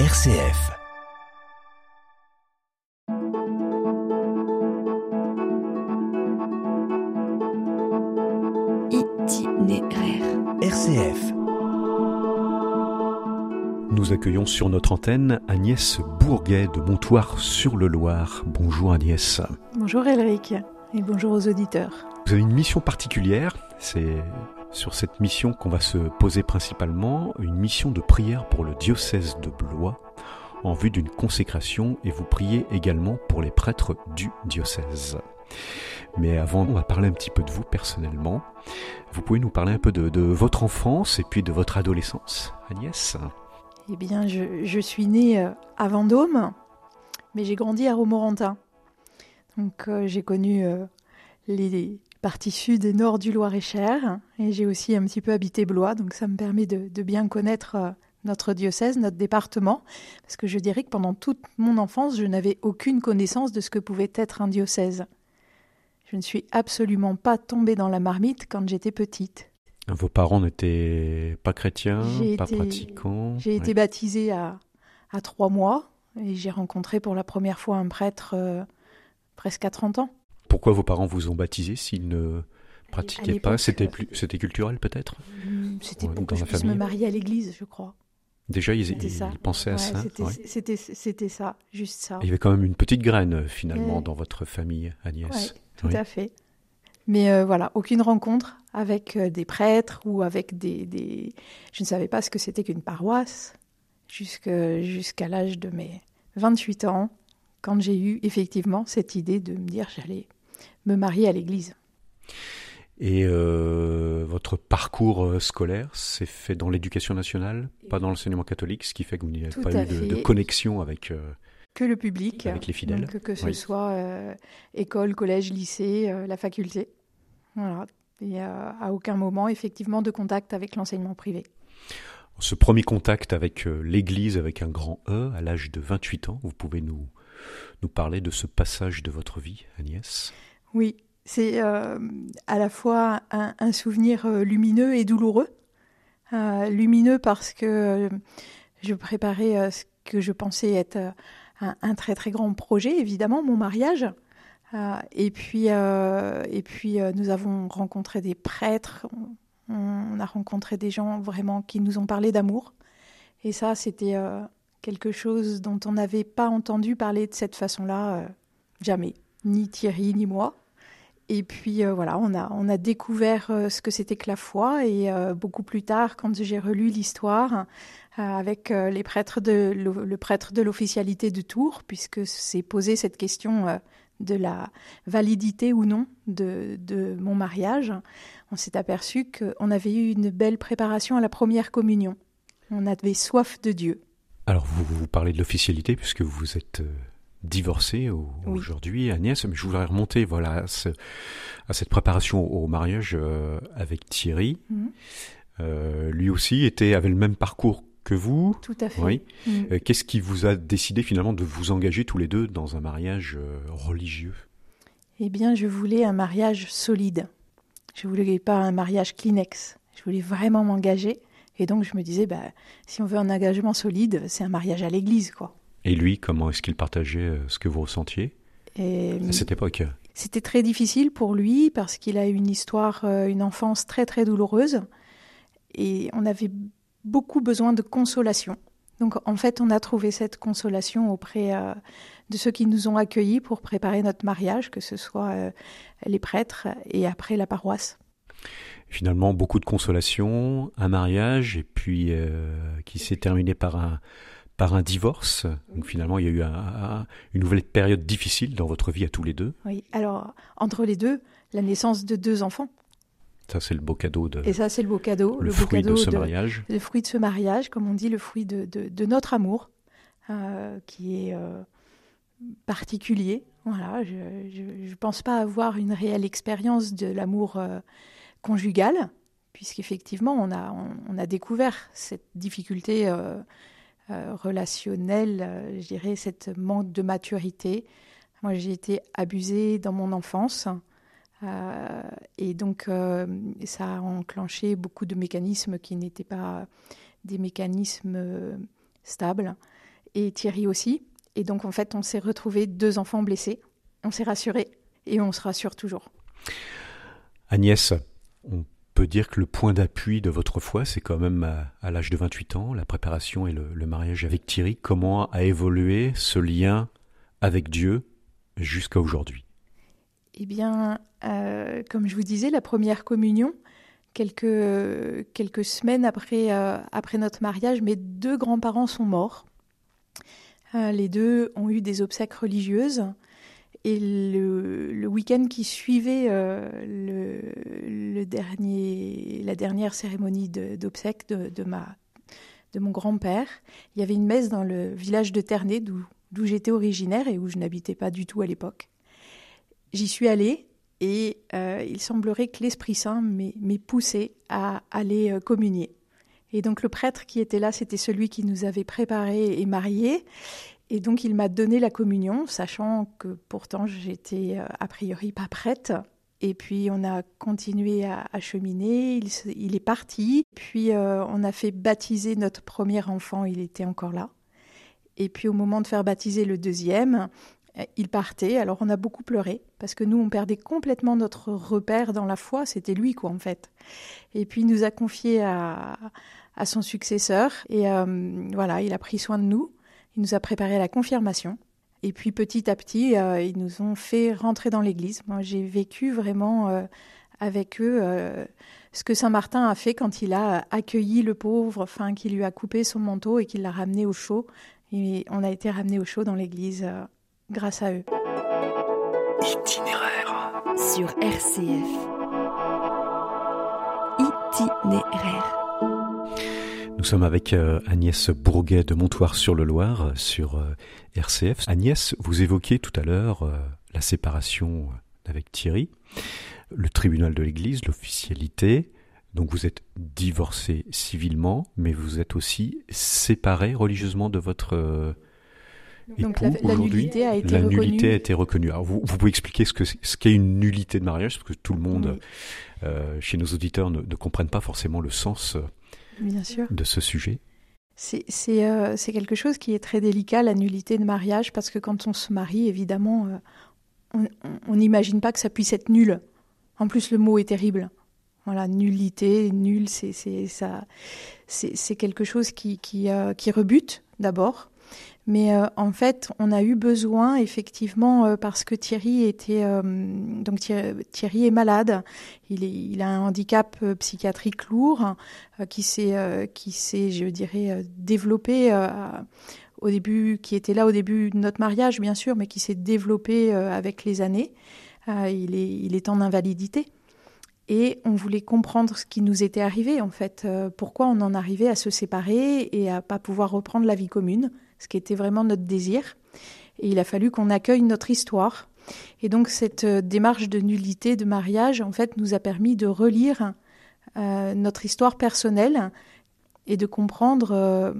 RCF. Itinéraire. RCF. Nous accueillons sur notre antenne Agnès Bourguet de Montoire-sur-le-Loir. Bonjour Agnès. Bonjour Elric et bonjour aux auditeurs. Vous avez une mission particulière, c'est sur cette mission qu'on va se poser principalement, une mission de prière pour le diocèse de Blois en vue d'une consécration et vous priez également pour les prêtres du diocèse. Mais avant, on va parler un petit peu de vous personnellement. Vous pouvez nous parler un peu de, votre enfance et puis de votre adolescence, Agnès? Eh bien, je, je suis née euh, à Vendôme, mais j'ai grandi à Romorantin. Donc, euh, j'ai connu euh, les parties sud et nord du Loir-et-Cher, et j'ai aussi un petit peu habité Blois, donc ça me permet de, de bien connaître euh, notre diocèse, notre département, parce que je dirais que pendant toute mon enfance, je n'avais aucune connaissance de ce que pouvait être un diocèse. Je ne suis absolument pas tombée dans la marmite quand j'étais petite. Vos parents n'étaient pas chrétiens, pas été- pratiquants J'ai Ouais. été baptisée à, à trois mois et j'ai rencontré pour la première fois un prêtre euh, presque à 30 ans. Pourquoi vos parents vous ont baptisé s'ils ne pratiquaient pas C'était euh, plus, c'était culturel peut-être Hum, C'était pour dans que je puisse me marier à l'église, je crois. Déjà, ils, C'était ils ça. pensaient à ça. c'était, ouais. ça, juste ça. Il y avait quand même une petite graine euh, finalement Ouais. dans votre famille, Agnès. Tout Oui. à fait. Mais euh, voilà, aucune rencontre avec des prêtres ou avec des, des... Je ne savais pas ce que c'était qu'une paroisse jusqu'à l'âge de mes 28 ans, quand j'ai eu effectivement cette idée de me dire j'allais me marier à l'église. Et euh, votre parcours euh, scolaire s'est fait dans l'éducation nationale, pas dans l'enseignement catholique, ce qui fait que vous n'avez pas eu de, connexion avec. euh, Que le public, Avec les fidèles. donc que ce Oui. soit euh, école, collège, lycée, la faculté. Voilà. Et à aucun moment, effectivement, de contact avec l'enseignement privé. ce premier contact avec l'Église avec un grand E à l'âge de 28 ans. Vous pouvez nous, nous parler de ce passage de votre vie, Agnès? Oui, c'est euh, à la fois un, souvenir euh, lumineux et douloureux. Euh, lumineux parce que je préparais ce que je pensais être un, très très grand projet, évidemment, mon mariage. Et puis, et puis nous avons rencontré des prêtres, on, a rencontré des gens vraiment qui nous ont parlé d'amour. Et ça, c'était quelque chose dont on n'avait pas entendu parler de cette façon-là, jamais. Ni Thierry, ni moi. Et puis euh, voilà, on a, on a découvert euh, ce que c'était que la foi. Et euh, beaucoup plus tard, quand j'ai relu l'histoire avec les prêtres de, le, prêtre de l'officialité de Tours, puisque s'est posé cette question de la validité ou non de, de mon mariage, on s'est aperçu qu'on avait eu une belle préparation à la première communion. On avait soif de Dieu. Alors, vous, vous parlez de l'officialité puisque vous êtes divorcée au- Oui. aujourd'hui, Agnès, mais je voudrais remonter voilà, à, ce- à cette préparation au mariage euh, avec Thierry. Mhm. Euh, lui aussi était, avait le même parcours que vous. Tout à fait. Oui. Mm. Euh, Qu'est-ce qui vous a décidé finalement de vous engager tous les deux dans un mariage religieux? Eh bien, je voulais un mariage solide. Je voulais pas un mariage Kleenex. Je voulais vraiment m'engager. Et donc, je me disais, bah, si on veut un engagement solide, c'est un mariage à l'église, quoi. Et lui, comment est-ce qu'il partageait euh, ce que vous ressentiez Et à cette époque? C'était très difficile pour lui parce qu'il a eu une histoire, euh, une enfance très très douloureuse. Et on avait beaucoup besoin de consolation. Donc, en fait, on a trouvé cette consolation auprès euh, de ceux qui nous ont accueillis pour préparer notre mariage, que ce soit euh, les prêtres et après la paroisse. Finalement, beaucoup de consolation, un mariage, et puis euh, qui s'est terminé par un, par un divorce. Donc finalement, il y a eu un- un- une nouvelle période difficile dans votre vie à tous les deux. Oui, alors entre les deux, la naissance de deux enfants. Ça, c'est le beau cadeau de Et ça, c'est le beau cadeau. le, fruit cadeau de ce mariage. Le fruit de ce mariage, comme on dit, le fruit de, de- de notre amour, euh, qui est euh, particulier. Voilà, je ne pense pas avoir une réelle expérience de l'amour euh, conjugal, puisqu'effectivement, on a, on, on a découvert cette difficulté euh, relationnelle, euh, je dirais, cette manque de maturité. Moi, j'ai été abusée dans mon enfance. Euh, et donc, ça a enclenché beaucoup de mécanismes qui n'étaient pas des mécanismes stables. et Thierry aussi. Et donc en fait, on s'est retrouvés deux enfants blessés. On s'est rassurés et on se rassure toujours. Agnès, on peut dire que le point d'appui de votre foi, c'est quand même à, l'âge de 28 ans, la préparation et le, mariage avec Thierry. Comment a évolué ce lien avec Dieu jusqu'à aujourd'hui? Eh bien, euh, comme je vous disais, la première communion, quelques, quelques semaines après, euh, après notre mariage, mes deux grands-parents sont morts. Euh, les deux ont eu des obsèques religieuses. Et le, week-end qui suivait le, la dernière cérémonie d'obsèques de, de, de mon grand-père, il y avait une messe dans le village de Ternay, d'où j'étais originaire et où je n'habitais pas du tout à l'époque. J'y suis allée et euh, il semblerait que l'Esprit Saint m'ait poussé à aller euh, communier. Et donc le prêtre qui était là, c'était celui qui nous avait préparés et mariés. Et donc il m'a donné la communion, sachant que pourtant j'étais euh, a priori pas prête. Et puis on a continué à, cheminer, il, est parti. Puis euh, on a fait baptiser notre premier enfant, il était encore là. Et puis au moment de faire baptiser le deuxième, euh, il partait. Alors on a beaucoup pleuré parce que nous on perdait complètement notre repère dans la foi. C'était lui quoi en fait. Et puis il nous a confié à, à son successeur et voilà, il a pris soin de nous. Il nous a préparé la confirmation. Et puis petit à petit, euh, ils nous ont fait rentrer dans l'église. Moi, j'ai vécu vraiment euh, avec eux euh, ce que Saint Martin a fait quand il a accueilli le pauvre, enfin, qui lui a coupé son manteau et qu'il l'a ramené au chaud. Et on a été ramené au chaud dans l'église grâce à eux. Itinéraire sur RCF. Itinéraire. Nous sommes avec euh, Agnès Bourguet de Montoire-sur-le-Loir euh, sur euh, RCF. Agnès, vous évoquiez tout à l'heure la séparation avec Thierry, le tribunal de l'Église, l'officialité. Donc vous êtes divorcé civilement, mais vous êtes aussi séparé religieusement de votre donc époux la, nullité a été la reconnue. nullité a été reconnue. Alors vous, vous pouvez expliquer ce que ce qu'est une nullité de mariage, parce que tout le monde, chez nos auditeurs, ne, ne comprennent pas forcément le sens Bien sûr. de ce sujet euh, C'est quelque chose qui est très délicat, la nullité de mariage, parce que quand on se marie, évidemment, euh, on n'imagine pas que ça puisse être nul. En plus, le mot est terrible. Voilà, nullité, nul, c'est ça, c'est quelque chose qui, qui, euh, qui rebute d'abord. Mais euh, en fait, on a eu besoin, effectivement, euh, parce que Thierry était euh, donc Thierry, est malade. Il, il a un handicap psychiatrique lourd qui s'est qui je dirais, développé au début, qui était là au début de notre mariage, bien sûr, mais qui s'est développé avec les années. il est il est en invalidité. Et on voulait comprendre ce qui nous était arrivé, en fait, pourquoi on en arrivait à se séparer et à pas pouvoir reprendre la vie commune ce qui était vraiment notre désir. Et il a fallu qu'on accueille notre histoire. Et donc cette euh, démarche de nullité de mariage, en fait, nous a permis de relire euh, notre histoire personnelle et de comprendre euh,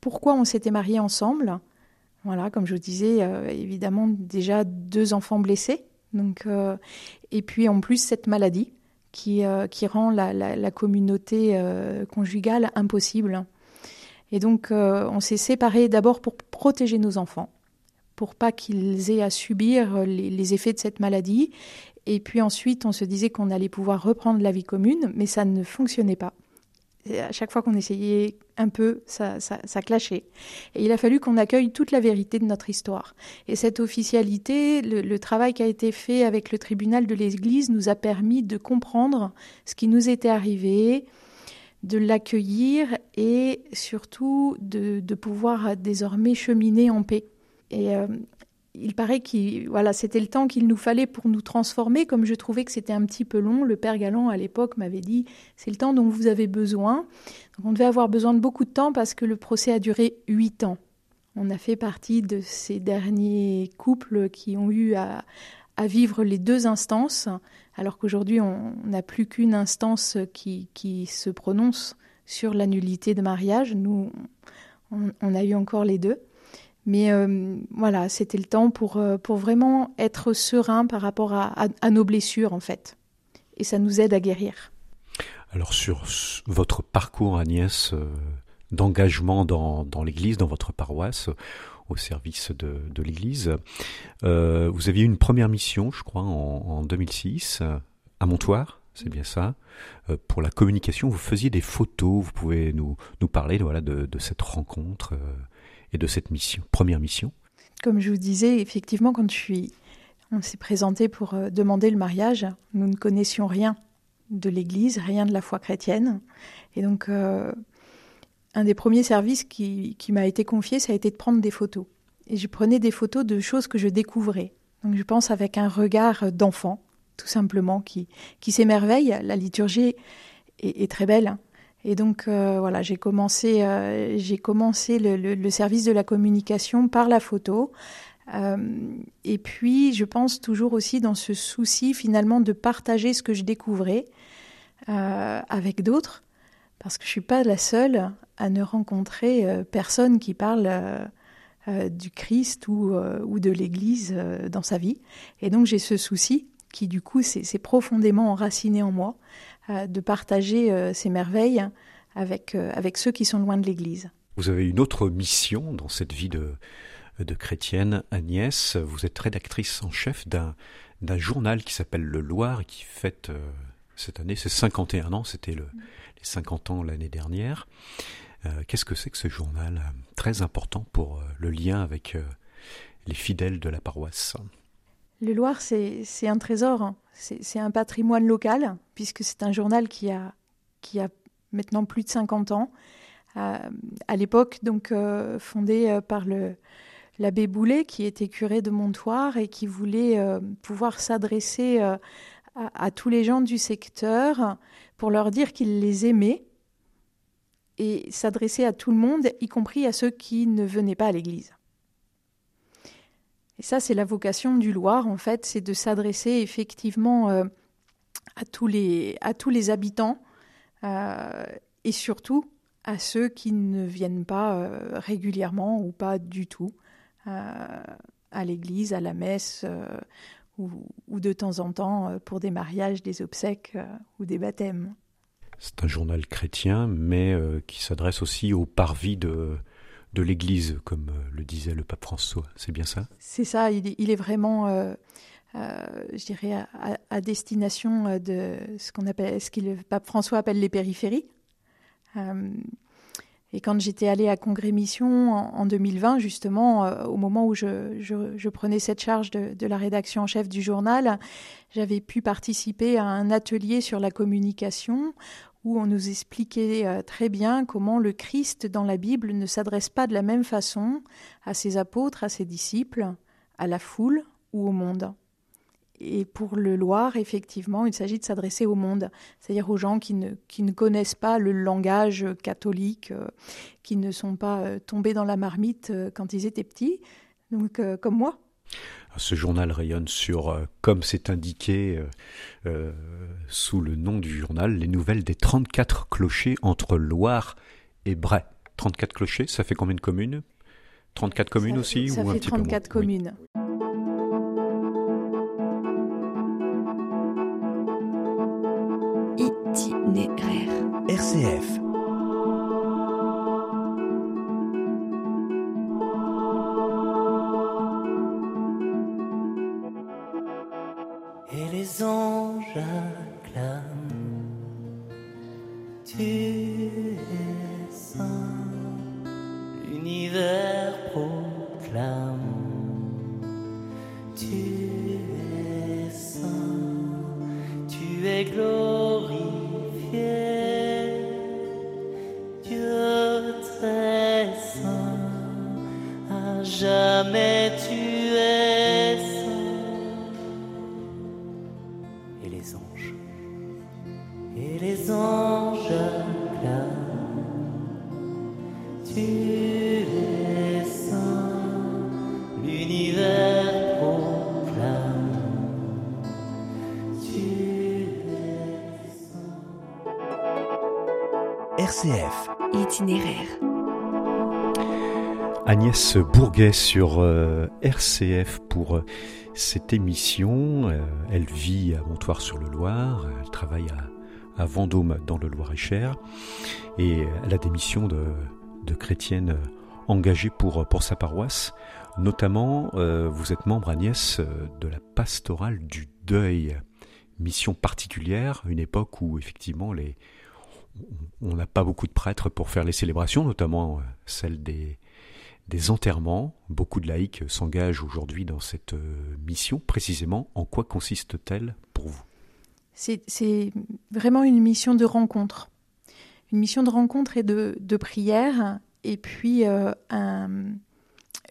pourquoi on s'était mariés ensemble. Voilà, comme je vous disais, évidemment déjà deux enfants blessés. Donc, et puis en plus cette maladie qui, rend la communauté conjugale impossible. Et donc, euh, on s'est séparés d'abord pour protéger nos enfants, pour pas qu'ils aient à subir les, effets de cette maladie. Et puis ensuite, on se disait qu'on allait pouvoir reprendre la vie commune, mais ça ne fonctionnait pas. à chaque fois qu'on essayait un peu, ça, ça, clashait. Et il a fallu qu'on accueille toute la vérité de notre histoire. Et cette officialité, le travail qui a été fait avec le tribunal de l'Église nous a permis de comprendre ce qui nous était arrivé, de l'accueillir et surtout de, pouvoir désormais cheminer en paix. Et euh, il paraît que voilà, c'était le temps qu'il nous fallait pour nous transformer, comme je trouvais que c'était un petit peu long. Le père Galant, à l'époque, m'avait dit c'est le temps dont vous avez besoin. on devait avoir besoin de beaucoup de temps parce que le procès a duré huit ans. On a fait partie de ces derniers couples qui ont eu à vivre les deux instances, alors qu'aujourd'hui on n'a plus qu'une instance qui, qui, se prononce sur la nullité de mariage. Nous, on, a eu encore les deux. Mais euh, voilà, c'était le temps pour, euh, pour vraiment être serein par rapport à, nos blessures, en fait. Et ça nous aide à guérir. Alors sur votre parcours, Agnès, euh, d'engagement dans, dans l'Église, dans votre paroisse, au service de, l'Église. Euh, vous aviez une première mission, je crois, en, en 2006, à Montoire, c'est bien ça. Euh, pour la communication, vous faisiez des photos. Vous pouvez nous, parler de, cette rencontre euh, et de cette mission, première mission Comme je vous disais, effectivement, quand je suis, on s'est présenté pour euh, demander le mariage, nous ne connaissions rien de l'Église, rien de la foi chrétienne. Et donc, euh, un des premiers services qui, m'a été confié, ça a été de prendre des photos. Et je prenais des photos de choses que je découvrais. Donc, je pense avec un regard d'enfant tout simplement, qui, s'émerveille. La liturgie est, très belle. Et donc, euh, voilà, j'ai commencé, euh, j'ai commencé le, service de la communication par la photo. Euh, et puis, je pense toujours aussi dans ce souci, finalement, de partager ce que je découvrais avec d'autres, parce que je suis pas la seule à ne rencontrer euh, personne qui parle du Christ ou, de l'Église dans sa vie. Et donc, j'ai ce souci qui du coup s'est profondément enraciné en moi, euh, de partager euh, ces merveilles avec, euh, avec ceux qui sont loin de l'Église. Vous avez une autre mission dans cette vie de, de chrétienne, Agnès. Vous êtes rédactrice en chef d'un journal qui s'appelle Le Loir et qui fête cette année ses 51 ans. C'était le, les 50 ans l'année dernière. Qu'est-ce que c'est que ce journal Très important pour le lien avec les fidèles de la paroisse? Le Loir, c'est un trésor, hein. c'est un patrimoine local, puisque c'est un journal qui a, qui a maintenant plus de 50 ans. Euh, à l'époque, donc euh, fondé euh, par l'abbé Boulet, qui était curé de Montoire et qui voulait euh, pouvoir s'adresser euh, à, tous les gens du secteur pour leur dire qu'il les aimait et s'adresser à tout le monde, y compris à ceux qui ne venaient pas à l'église. Et ça, c'est la vocation du Loir, en fait, c'est de s'adresser effectivement euh, à, tous les, habitants euh, et surtout à ceux qui ne viennent pas euh, régulièrement ou pas du tout à l'église, à la messe ou, ou, de temps en temps euh, pour des mariages, des obsèques ou des baptêmes. C'est un journal chrétien, mais qui s'adresse aussi au parvis de de l'Église, comme le disait le pape François. C'est bien ça? C'est ça, il est, il est vraiment, euh, euh, je dirais, à, à, destination de ce qu'on appelle, ce que le pape François appelle les périphéries. Euh, et quand j'étais allée à Congrès Mission en, en 2020, justement, euh, au moment où je, prenais cette charge de, de, la rédaction en chef du journal, j'avais pu participer à un atelier sur la communication où on nous expliquait euh, très bien comment le Christ dans la Bible ne s'adresse pas de la même façon à ses apôtres, à ses disciples, à la foule ou au monde. Et pour le Loir, effectivement, il s'agit de s'adresser au monde, c'est-à-dire aux gens qui ne, qui ne connaissent pas le langage catholique, euh, qui ne sont pas euh, tombés dans la marmite euh, quand ils étaient petits, donc euh, comme moi. Ce journal rayonne sur, euh, comme c'est indiqué euh, euh, sous le nom du journal, les nouvelles des 34 clochers entre Loire et Bray. 34 clochers, ça fait combien de communes? 34 communes ça, aussi Ça ou fait un petit 34 peu moins? communes. Oui. Itinéraire. RCF. Saint, l'univers proclame, tu es saint. RCF. Itinéraire. Agnès Bourguet sur euh, RCF pour euh, cette émission. Euh, elle vit à Montoire-sur-le-Loir, elle travaille à, à, Vendôme dans le Loir-et-Cher et elle a des missions de, de chrétienne euh, engagée pour, pour sa paroisse. Notamment, euh, vous êtes membre, Agnès, euh, de la pastorale du deuil. Mission particulière, une époque où effectivement les, on n'a pas beaucoup de prêtres pour faire les célébrations, notamment celle des, des enterrements. Beaucoup de laïcs s'engagent aujourd'hui dans cette mission. Précisément, en quoi consiste-t-elle pour vous? C'est vraiment une mission de rencontre. Une mission de rencontre et de, prière, et puis euh,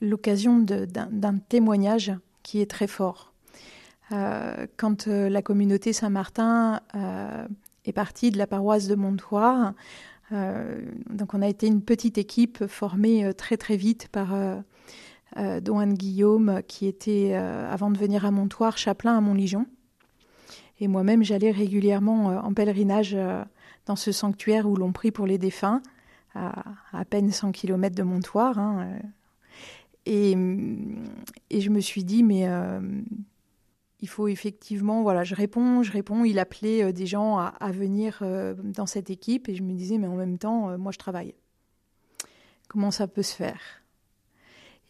l'occasion d'un témoignage qui est très fort. Euh, quand euh, la communauté Saint-Martin euh, est partie de la paroisse de Montoire, euh, donc on a été une petite équipe formée très très vite par Don Guillaume, qui était, avant de venir à Montoire, chapelain à Montligeon. Et moi-même, j'allais régulièrement en pèlerinage dans ce sanctuaire où l'on prie pour les défunts, à à peine 100 km de Montoire. Hein, et, et, je me suis dit, mais euh, il faut effectivement, voilà, je réponds, je réponds. Il appelait euh, des gens à, à venir euh, dans cette équipe et je me disais, mais en même temps, euh, moi je travaille. Comment ça peut se faire?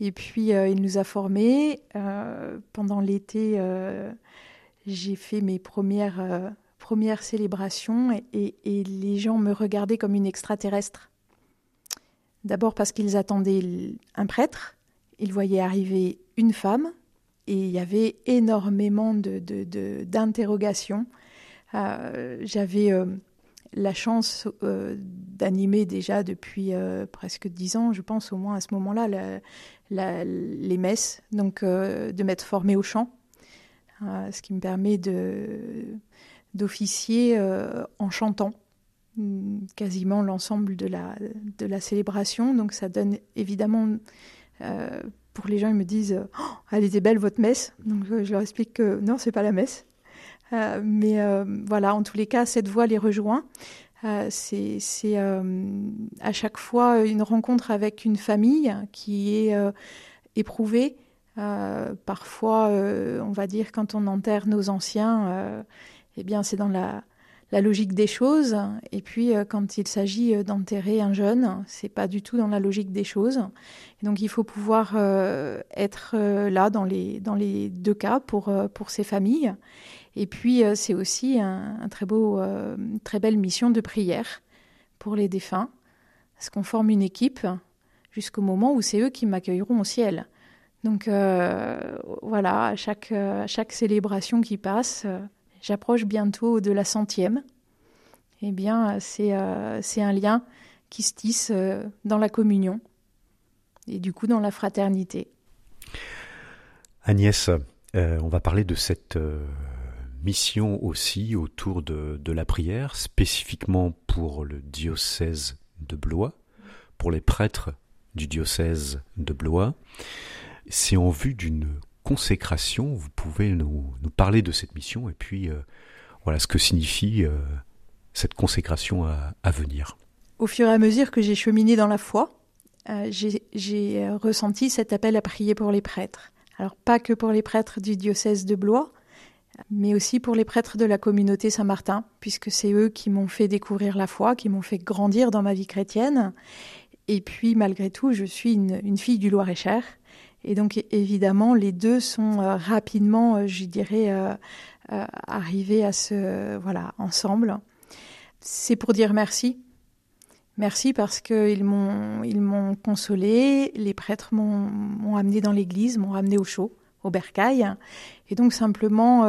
Et puis euh, il nous a formés. Euh, pendant l'été, j'ai fait mes premières première célébration et, les gens me regardaient comme une extraterrestre. D'abord parce qu'ils attendaient un prêtre, ils voyaient arriver une femme et il y avait énormément d'interrogations. Euh, J'avais euh, la chance euh, d'animer déjà depuis presque dix ans, je pense au moins à ce moment-là, les messes, donc de m'être formée au chant, ce qui me permet de d'officier euh, en chantant mm, quasiment l'ensemble de la, de la célébration. Donc ça donne évidemment, euh, pour les gens, ils me disent oh, Elle était belle votre messe !» Donc je leur explique que non, c'est pas la messe. Euh, mais voilà, en tous les cas, cette voix les rejoint. C'est à chaque fois une rencontre avec une famille qui est éprouvée. parfois, on va dire, quand on enterre nos anciens, eh bien, c'est dans la, la, logique des choses. Et puis, euh, quand il s'agit d'enterrer un jeune, c'est pas du tout dans la logique des choses. Et donc, il faut pouvoir euh, être euh, là dans les, dans les deux cas pour, euh, pour ces familles. Et puis, euh, c'est aussi un, très beau, euh, très belle mission de prière pour les défunts, parce qu'on forme une équipe jusqu'au moment où c'est eux qui m'accueilleront au ciel. Donc euh, voilà, à chaque, à chaque célébration qui passe, j'approche bientôt de la centième, eh bien, c'est euh, un lien qui se tisse euh, dans la communion et du coup dans la fraternité. Agnès, euh, on va parler de cette mission aussi autour de, de, la prière, spécifiquement pour le diocèse de Blois, pour les prêtres du diocèse de Blois. C'est en vue d'une consécration. Vous pouvez nous, parler de cette mission et puis euh, voilà ce que signifie euh, cette consécration à, à, venir. Au fur et à mesure que j'ai cheminé dans la foi, euh, j'ai ressenti cet appel à prier pour les prêtres. Alors pas que pour les prêtres du diocèse de Blois, mais aussi pour les prêtres de la communauté Saint-Martin, puisque c'est eux qui m'ont fait découvrir la foi, qui m'ont fait grandir dans ma vie chrétienne. Et puis malgré tout, je suis une, une fille du Loir-et-Cher. Et donc évidemment, les deux sont euh, rapidement, euh, je dirais, euh, arrivés à se voilà ensemble. C'est pour dire merci. Merci parce qu'ils m'ont ils m'ont consolé, les prêtres m'ont amené dans l'église, m'ont ramené au chaud, au bercail. Et donc simplement,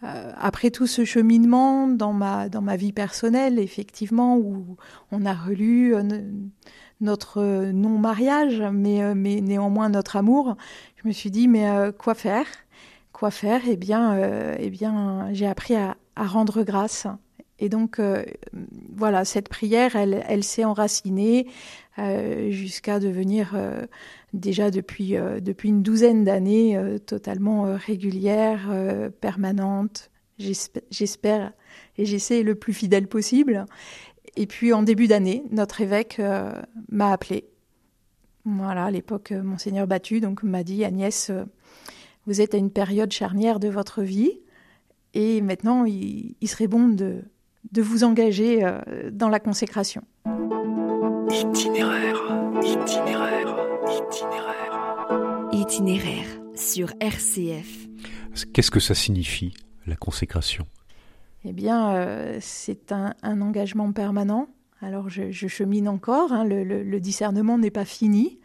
après tout ce cheminement dans ma, dans ma vie personnelle, effectivement, où on a relu notre non-mariage, mais, euh, mais néanmoins notre amour, je me suis dit, mais euh, quoi faire? Quoi faire? Eh bien, euh, eh bien j'ai appris à, rendre grâce. Et donc, euh, voilà, cette prière, elle, elle s'est enracinée euh, jusqu'à devenir déjà depuis, depuis une douzaine d'années totalement régulière, permanente, j'espère, et j'essaie le plus fidèle possible. Et puis en début d'année, notre évêque euh, m'a appelé. Voilà, à l'époque, euh, monseigneur Battu donc m'a dit Agnès, euh, vous êtes à une période charnière de votre vie et maintenant il, il serait bon de, de vous engager euh, dans la consécration. Itinéraire, itinéraire, itinéraire. Itinéraire sur RCF. Qu'est-ce que ça signifie, la consécration? Eh bien, euh, c'est un, un engagement permanent. Alors, je, je chemine encore, hein, le, le- le discernement n'est pas fini.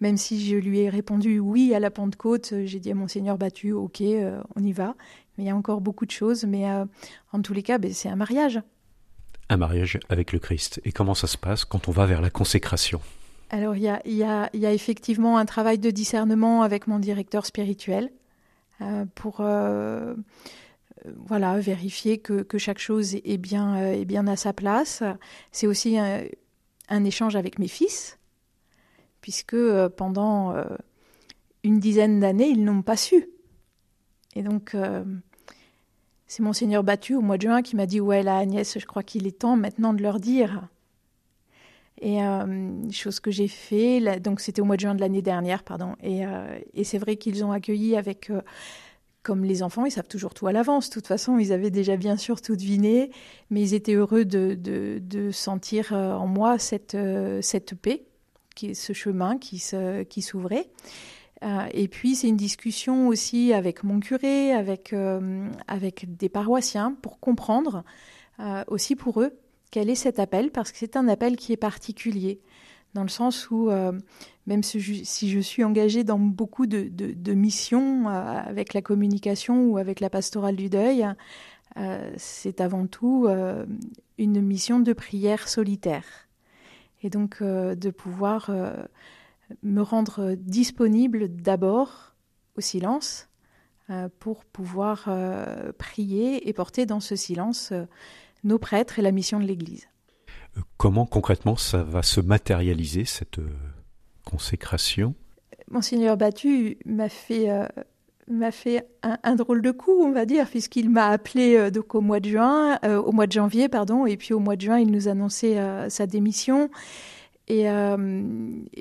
Même si je lui ai répondu oui à la Pentecôte, euh, j'ai dit à Monseigneur battu, ok, euh, on y va. Mais il y a encore beaucoup de choses. Mais euh, en tous les cas, ben, c'est un mariage. Un mariage avec le Christ. Et comment ça se passe quand on va vers la consécration? Alors, il y a, il y a- il y a effectivement un travail de discernement avec mon directeur spirituel euh, pour euh, voilà, vérifier que, que chaque chose est bien, euh, est bien à sa place. C'est aussi un, échange avec mes fils, puisque euh, pendant euh, une dizaine d'années, ils n'ont pas su. Et donc, c'est Monseigneur Battu au mois de juin qui m'a dit Ouais, là, Agnès, je crois qu'il est temps maintenant de leur dire. Et euh, chose que j'ai fait, donc c'était au mois de juin de l'année dernière, pardon. Et, et c'est vrai qu'ils ont accueilli avec, comme les enfants, ils savent toujours tout à l'avance. De toute façon, ils avaient déjà bien sûr tout deviné, mais ils étaient heureux de, de, sentir euh, en moi cette, euh, cette paix, qui, ce chemin qui, s'ouvrait. Euh, et puis c'est une discussion aussi avec mon curé, avec, des paroissiens, pour comprendre aussi pour eux quel est cet appel, parce que c'est un appel qui est particulier, dans le sens où, euh, même si je, suis engagée dans beaucoup de, missions euh, avec la communication ou avec la pastorale du deuil, euh, c'est avant tout une mission de prière solitaire. Et donc de pouvoir me rendre disponible d'abord au silence pour pouvoir prier et porter dans ce silence nos prêtres et la mission de l'Église. Comment concrètement ça va se matérialiser, cette euh, consécration? Monseigneur Battu m'a fait, euh, m'a fait un, drôle de coup, on va dire, puisqu'il m'a appelé euh, donc au mois de juin, au mois de janvier, pardon, et puis au mois de juin, il nous annonçait sa démission et,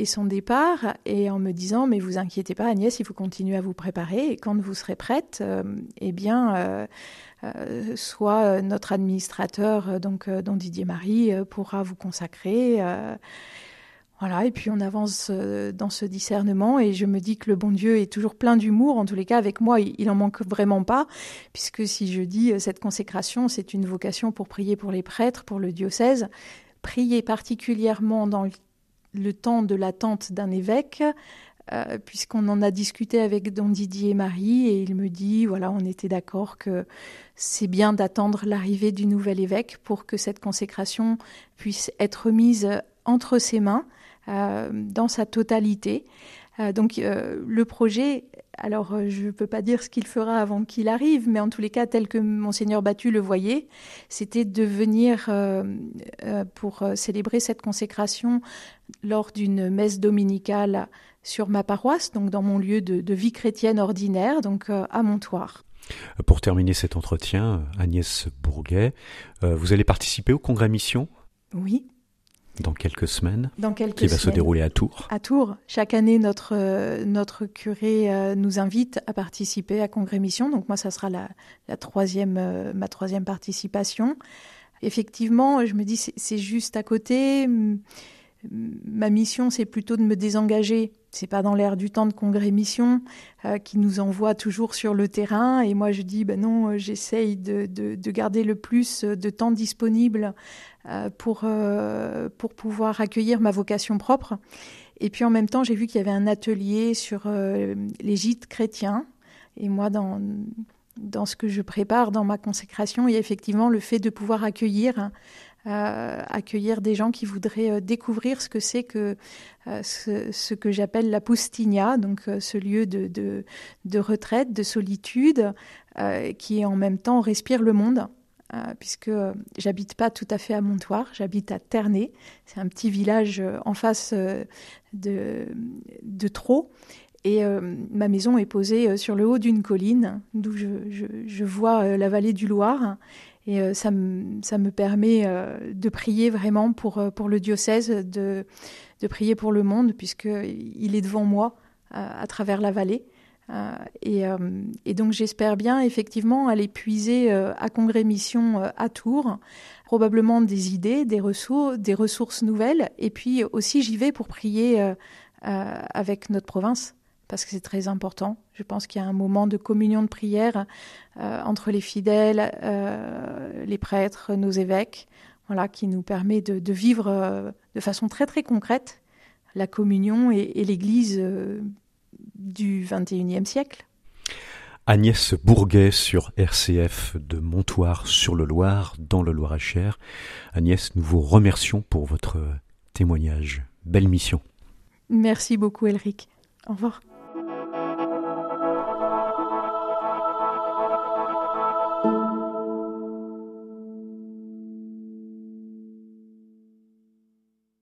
son départ, et en me disant, mais vous inquiétez pas, Agnès, il faut continuer à vous préparer, et quand vous serez prête, eh bien, euh, euh, soit notre administrateur, euh, donc euh, dont Didier Marie, euh, pourra vous consacrer. euh, voilà, et puis on avance euh, dans ce discernement et je me dis que le bon Dieu est toujours plein d'humour. En tous les cas, avec moi, il, il en manque vraiment pas, puisque si je dis euh, cette consécration, c'est une vocation pour prier pour les prêtres, pour le diocèse, prier particulièrement dans le temps de l'attente d'un évêque, euh, puisqu'on en a discuté avec Don Didier et Marie, et il me dit, voilà, on était d'accord que c'est bien d'attendre l'arrivée du nouvel évêque pour que cette consécration puisse être mise entre ses mains euh, dans sa totalité. Euh, donc le projet, alors je ne peux pas dire ce qu'il fera avant qu'il arrive, mais en tous les cas, tel que monseigneur Battu le voyait, c'était de venir pour célébrer cette consécration lors d'une messe dominicale sur ma paroisse, donc dans mon lieu de, de vie chrétienne ordinaire, donc euh, à Montoire. Pour terminer cet entretien, Agnès Bourguet, euh, vous allez participer au congrès Mission Oui, dans quelques semaines, dans quelques qui va se semaines. dérouler à Tours. À Tours, chaque année, notre, euh, notre curé nous invite à participer à Congrès Mission. Donc moi, ça sera la, la troisième, ma troisième participation. Effectivement, je me dis, c'est- juste à côté. Ma mission, c'est plutôt de me désengager. C'est pas dans l'air du temps de Congrès Mission euh, qui nous envoie toujours sur le terrain. Et moi, je dis, ben non, euh, j'essaye de, de, de garder le plus de temps disponible euh, pour, euh, pour pouvoir accueillir ma vocation propre. Et puis en même temps, j'ai vu qu'il y avait un atelier sur euh, les gîtes chrétiens. Et moi, dans, dans ce que je prépare dans ma consécration, il y a effectivement le fait de pouvoir accueillir, euh, accueillir des gens qui voudraient euh, découvrir ce que c'est que euh, ce, que j'appelle la Pustigna, donc euh, ce lieu de, de, retraite, de solitude, euh, qui en même temps respire le monde. Euh, puisque euh, j'habite pas tout à fait à Montoire, j'habite à Ternay. C'est un petit village euh, en face euh, de, de Trot. Et euh, ma maison est posée euh, sur le haut d'une colline, d'où je, je, je vois euh, la vallée du Loir. Et euh, ça, me, permet euh, de prier vraiment pour, euh, le diocèse, de, prier pour le monde, puisqu'il est devant moi à travers la vallée. Et, et, donc j'espère bien effectivement aller puiser à Congrès Mission à Tours probablement des idées, des ressources, des ressources nouvelles. Et puis aussi j'y vais pour prier avec notre province parce que c'est très important. Je pense qu'il y a un moment de communion de prière euh, entre les fidèles, euh, les prêtres, nos évêques, voilà, qui nous permet de, vivre euh, de façon très très concrète la communion et, l'Église du XXIe siècle. Agnès Bourguet sur RCF de Montoire sur le Loir, dans le Loir-et-Cher. Agnès, nous vous remercions pour votre témoignage. Belle mission. Merci beaucoup, Elric. Au revoir.